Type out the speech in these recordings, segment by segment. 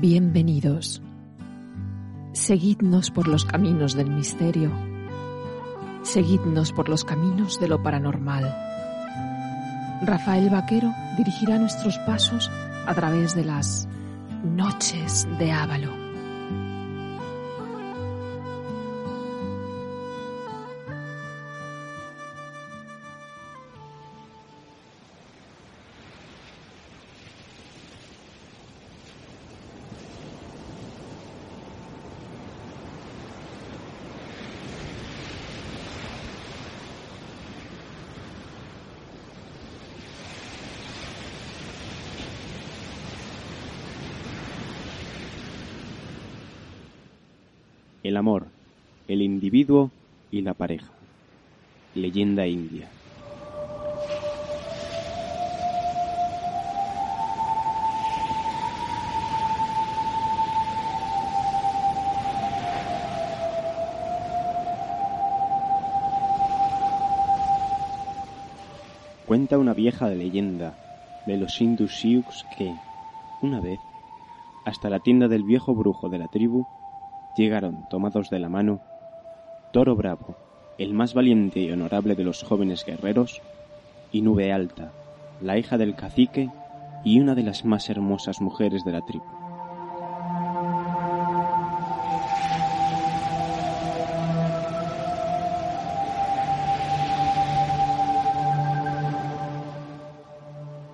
Bienvenidos. Seguidnos por los caminos del misterio. Seguidnos por los caminos de lo paranormal. Rafael Vaquero dirigirá nuestros pasos a través de las noches de Ávalo. El amor, el individuo y la pareja. Leyenda india. Cuenta una vieja leyenda de los hindus que, una vez, hasta la tienda del viejo brujo de la tribu, llegaron tomados de la mano Toro Bravo, el más valiente y honorable de los jóvenes guerreros, y Nube Alta, la hija del cacique y una de las más hermosas mujeres de la tribu.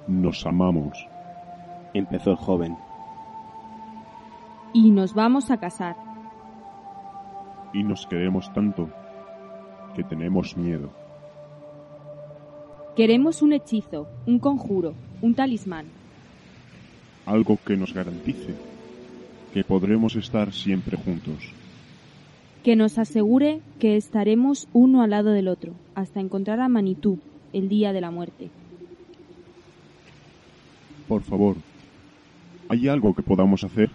Nos amamos. Empezó el joven. Y nos vamos a casar. Y nos queremos tanto que tenemos miedo. Queremos un hechizo, un conjuro, un talismán. Algo que nos garantice que podremos estar siempre juntos. Que nos asegure que estaremos uno al lado del otro hasta encontrar a Manitú el día de la muerte. Por favor, ¿hay algo que podamos hacer?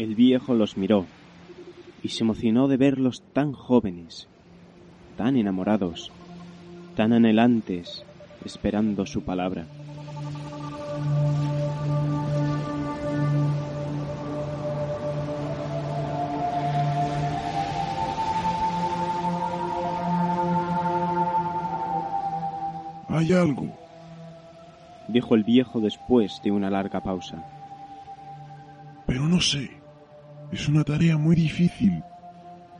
El viejo los miró y se emocionó de verlos tan jóvenes, tan enamorados, tan anhelantes, esperando su palabra. Hay algo. Dijo el viejo después de una larga pausa. Pero no sé. Es una tarea muy difícil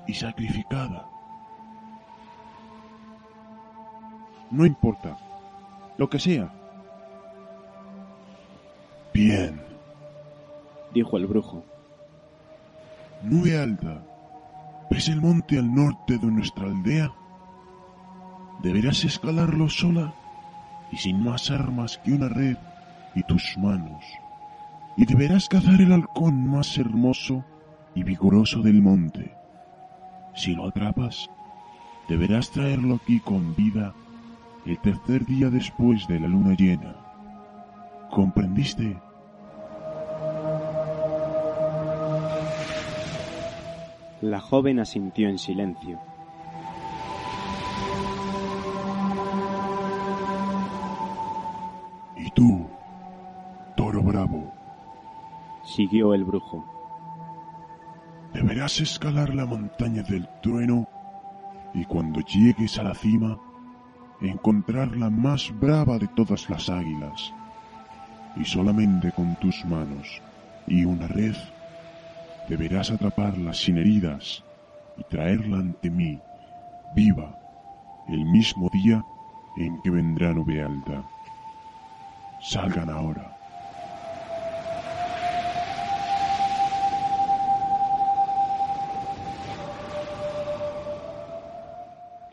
y sacrificada. No importa. Lo que sea. Bien, Dijo el brujo. nube alta. ¿Ves el monte al norte de nuestra aldea? Deberás escalarlo sola y sin más armas que una red y tus manos. Y deberás cazar el halcón más hermoso y vigoroso del monte. Si lo atrapas, deberás traerlo aquí con vida el tercer día después de la luna llena. ¿Comprendiste? La joven asintió en silencio. ¿Y tú, toro bravo? Siguió el brujo. Deberás escalar la montaña del trueno y cuando llegues a la cima, encontrar la más brava de todas las águilas. Y solamente con tus manos y una red deberás atraparla sin heridas y traerla ante mí, viva, el mismo día en que vendrá nube alta. Salgan ahora.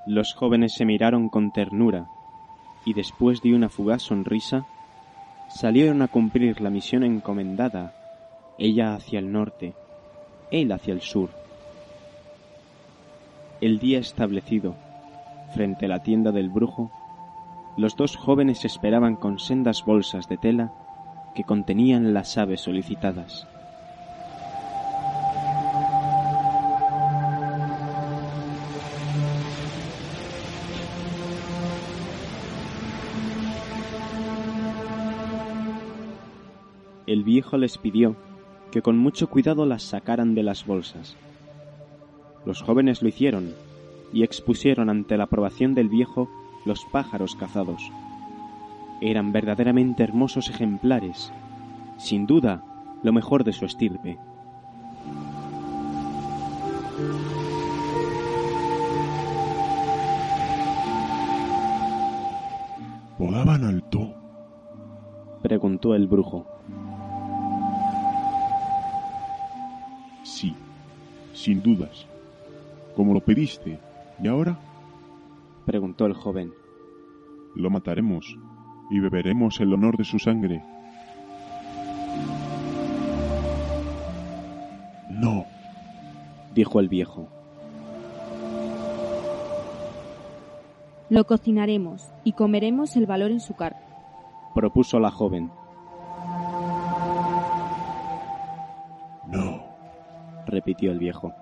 Los jóvenes se miraron con ternura y después de una fugaz sonrisa salieron a cumplir la misión encomendada, ella hacia el norte, él hacia el sur. El día establecido, frente a la tienda del brujo, los dos jóvenes esperaban con sendas bolsas de tela que contenían las aves solicitadas. El viejo les pidió que con mucho cuidado las sacaran de las bolsas. Los jóvenes lo hicieron y expusieron ante la aprobación del viejo los pájaros cazados. Eran verdaderamente hermosos ejemplares, sin duda lo mejor de su estirpe. ¿Volaban alto? preguntó el brujo. Sí, sin dudas. Como lo pediste. ¿Y ahora? preguntó el joven. Lo mataremos y beberemos el honor de su sangre. No, dijo el viejo. Lo cocinaremos y comeremos el valor en su carne, propuso la joven. Repitió el viejo.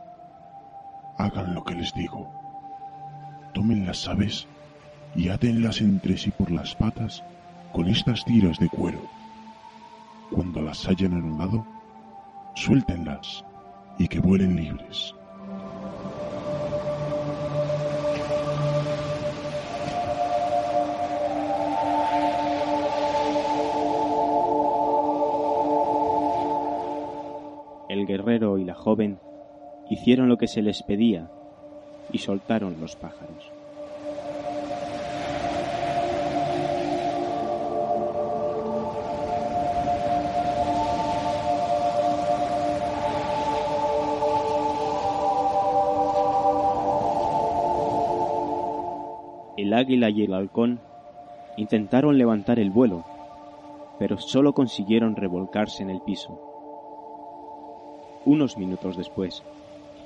Hagan lo que les digo. Tomen las aves y átenlas entre sí por las patas con estas tiras de cuero. Cuando las hayan anulado, suéltenlas y que vuelen libres. El guerrero y la joven hicieron lo que se les pedía y soltaron los pájaros. El águila y el halcón intentaron levantar el vuelo, pero solo consiguieron revolcarse en el piso. Unos minutos después,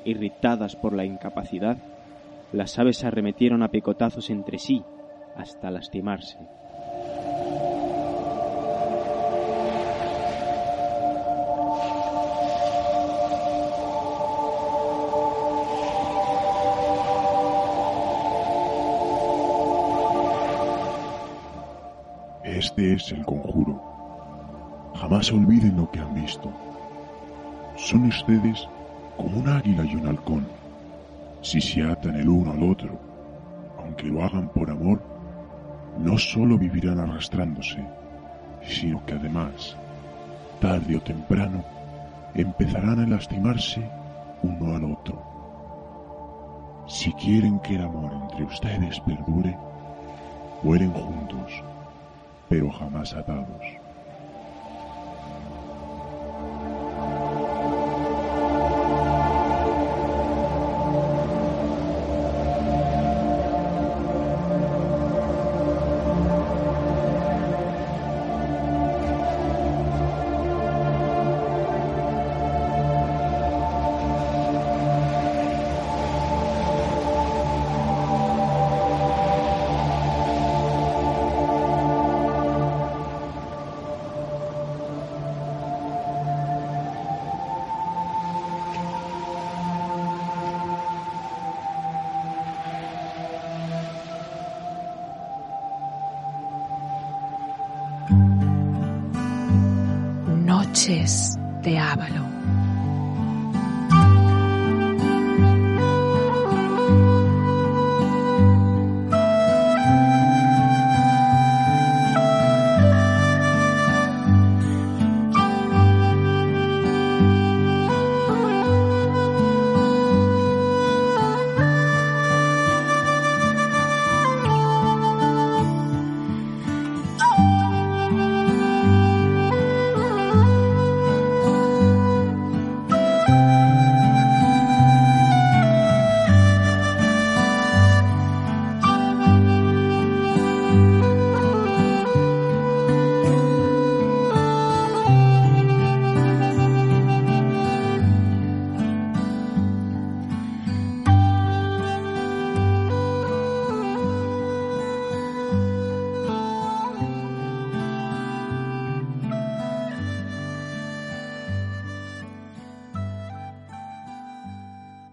irritadas por la incapacidad, las aves arremetieron a picotazos entre sí hasta lastimarse. Este es el conjuro. Jamás olviden lo que han visto. Son ustedes como un águila y un halcón. Si se atan el uno al otro, aunque lo hagan por amor, no solo vivirán arrastrándose, sino que además, tarde o temprano, empezarán a lastimarse uno al otro. Si quieren que el amor entre ustedes perdure, mueren juntos, pero jamás atados. Noches de Ávalo.